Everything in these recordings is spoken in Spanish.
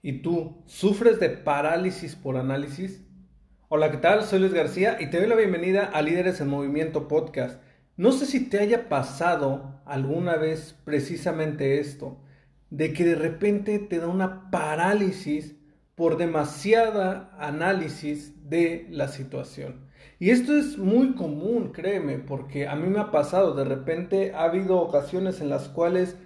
¿Y tú sufres de parálisis por análisis? Hola, ¿qué tal? Soy Luis García y te doy la bienvenida a Líderes en Movimiento Podcast. No sé si te haya pasado alguna vez precisamente esto, de que de repente te da una parálisis por demasiada análisis de la situación. Y esto es muy común, créeme, porque a mí me ha pasado, de repente ha habido ocasiones en las cuales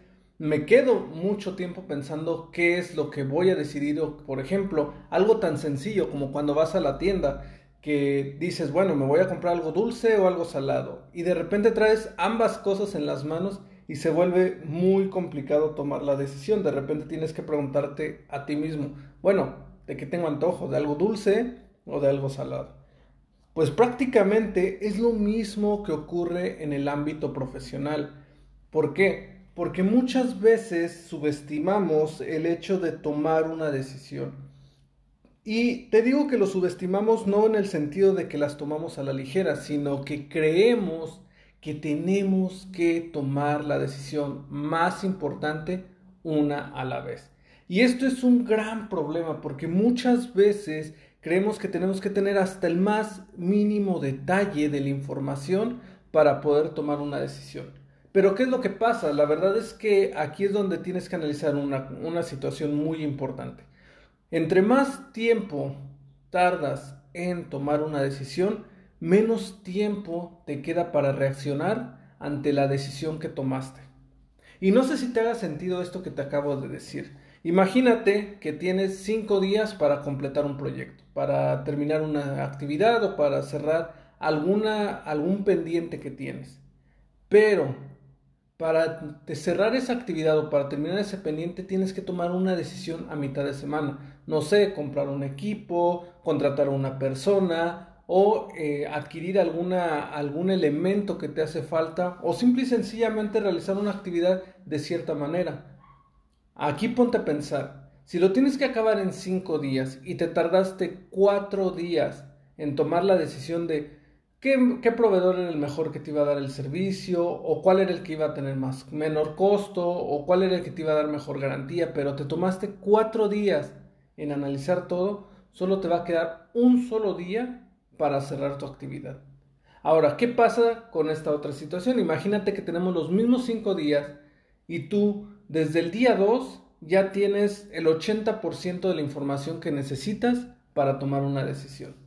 me quedo mucho tiempo pensando qué es lo que voy a decidir. Por ejemplo, algo tan sencillo como cuando vas a la tienda que dices, bueno, me voy a comprar algo dulce o algo salado. Y de repente traes ambas cosas en las manos y se vuelve muy complicado tomar la decisión. De repente tienes que preguntarte a ti mismo, bueno, ¿de qué tengo antojo? ¿De algo dulce o de algo salado? Pues prácticamente es lo mismo que ocurre en el ámbito profesional. ¿Por qué? Porque muchas veces subestimamos el hecho de tomar una decisión. Y te digo que lo subestimamos no en el sentido de que las tomamos a la ligera, sino que creemos que tenemos que tomar la decisión más importante una a la vez. Y esto es un gran problema porque muchas veces creemos que tenemos que tener hasta el más mínimo detalle de la información para poder tomar una decisión. Pero ¿qué es lo que pasa? La verdad es que aquí es donde tienes que analizar una, situación muy importante. Entre más tiempo tardas en tomar una decisión, menos tiempo te queda para reaccionar ante la decisión que tomaste. Y no sé si te haga sentido esto que te acabo de decir. Imagínate que tienes cinco días para completar un proyecto, para terminar una actividad o para cerrar alguna, algún pendiente que tienes. Pero para cerrar esa actividad o para terminar ese pendiente tienes que tomar una decisión a mitad de semana. No sé, comprar un equipo, contratar a una persona o eh, adquirir alguna, algún elemento que te hace falta o simple y sencillamente realizar una actividad de cierta manera. Aquí ponte a pensar, si lo tienes que acabar en cinco días y te tardaste cuatro días en tomar la decisión de ¿Qué, proveedor era el mejor que te iba a dar el servicio? ¿O cuál era el que iba a tener más, menor costo? ¿O cuál era el que te iba a dar mejor garantía? Pero te tomaste cuatro días en analizar todo, solo te va a quedar un solo día para cerrar tu actividad. Ahora, ¿qué pasa con esta otra situación? Imagínate que tenemos los mismos cinco días y tú desde el día 2 ya tienes el 80% de la información que necesitas para tomar una decisión.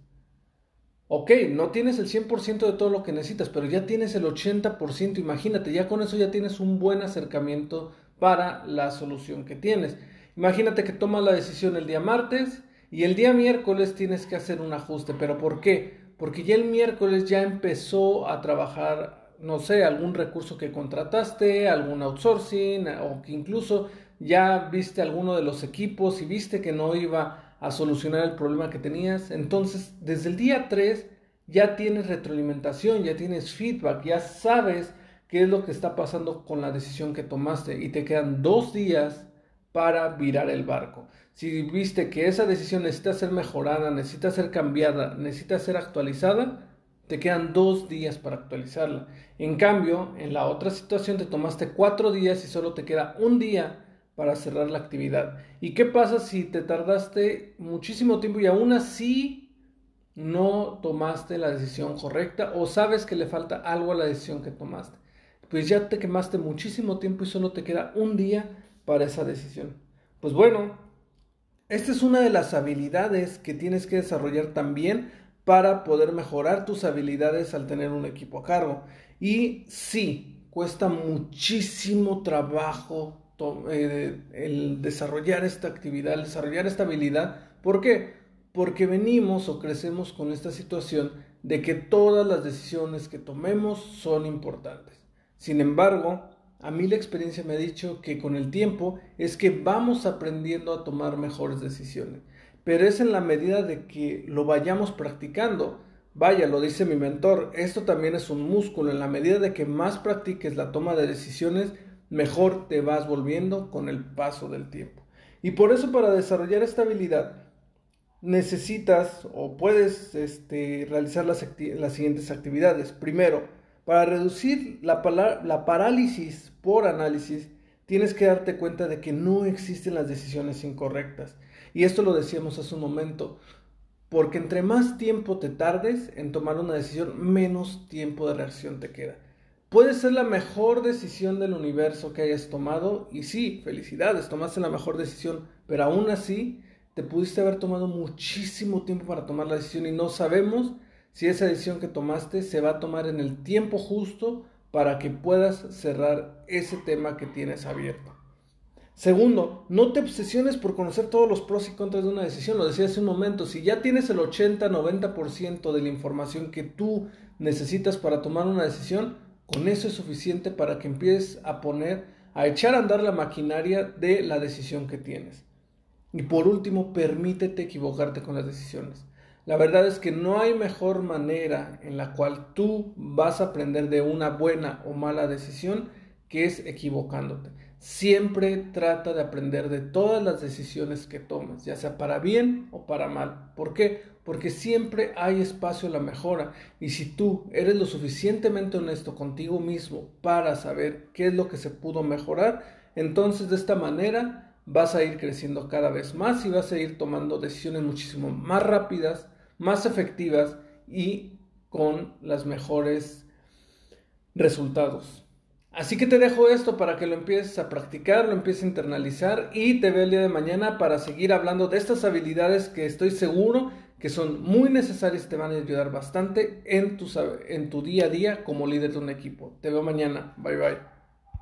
Ok, no tienes el 100% de todo lo que necesitas, pero ya tienes el 80%, imagínate, ya con eso ya tienes un buen acercamiento para la solución que tienes. Imagínate que tomas la decisión el día martes y el día miércoles tienes que hacer un ajuste, pero ¿por qué? Porque ya el miércoles ya empezó a trabajar, no sé, algún recurso que contrataste, algún outsourcing o que incluso ya viste alguno de los equipos y viste que no iba a solucionar el problema que tenías. Entonces, desde el día 3 ya tienes retroalimentación, ya tienes feedback, ya sabes qué es lo que está pasando con la decisión que tomaste y te quedan dos días para virar el barco. Si viste que esa decisión necesita ser mejorada, necesita ser cambiada, necesita ser actualizada, te quedan dos días para actualizarla. En cambio, en la otra situación te tomaste cuatro días y solo te queda un día para cerrar la actividad. ¿Y qué pasa si te tardaste muchísimo tiempo y aún así no tomaste la decisión correcta o sabes que le falta algo a la decisión que tomaste? Pues ya te quemaste muchísimo tiempo y solo te queda un día para esa decisión. Pues bueno, esta es una de las habilidades que tienes que desarrollar también para poder mejorar tus habilidades al tener un equipo a cargo. Y sí, cuesta muchísimo trabajo eh, el desarrollar esta actividad, el desarrollar esta habilidad. ¿Por qué? Porque venimos o crecemos con esta situación de que todas las decisiones que tomemos son importantes. Sin embargo, a mí la experiencia me ha dicho que con el tiempo es que vamos aprendiendo a tomar mejores decisiones, pero es en la medida de que lo vayamos practicando. Vaya, lo dice mi mentor, esto también es un músculo, en la medida de que más practiques la toma de decisiones, mejor te vas volviendo con el paso del tiempo. Y por eso para desarrollar esta habilidad necesitas o puedes este, realizar las, las, siguientes actividades. Primero, para reducir la, la parálisis por análisis, tienes que darte cuenta de que no existen las decisiones incorrectas. Y esto lo decíamos hace un momento, porque entre más tiempo te tardes en tomar una decisión, menos tiempo de reacción te queda. Puede ser la mejor decisión del universo que hayas tomado y sí, felicidades, tomaste la mejor decisión, pero aún así te pudiste haber tomado muchísimo tiempo para tomar la decisión y no sabemos si esa decisión que tomaste se va a tomar en el tiempo justo para que puedas cerrar ese tema que tienes abierto. Segundo, no te obsesiones por conocer todos los pros y contras de una decisión. Lo decía hace un momento, si ya tienes el 80-90% de la información que tú necesitas para tomar una decisión, con eso es suficiente para que empieces a poner, a echar a andar la maquinaria de la decisión que tienes. Y por último, permítete equivocarte con las decisiones. La verdad es que no hay mejor manera en la cual tú vas a aprender de una buena o mala decisión que es equivocándote. Siempre trata de aprender de todas las decisiones que tomas, ya sea para bien o para mal. ¿Por qué? Porque siempre hay espacio a la mejora. Y si tú eres lo suficientemente honesto contigo mismo para saber qué es lo que se pudo mejorar, entonces de esta manera vas a ir creciendo cada vez más y vas a ir tomando decisiones muchísimo más rápidas, más efectivas y con los mejores resultados. Así que te dejo esto para que lo empieces a practicar, lo empieces a internalizar y te veo el día de mañana para seguir hablando de estas habilidades que estoy seguro que son muy necesarias y te van a ayudar bastante en tu, en tu día a día como líder de un equipo. Te veo mañana. Bye bye.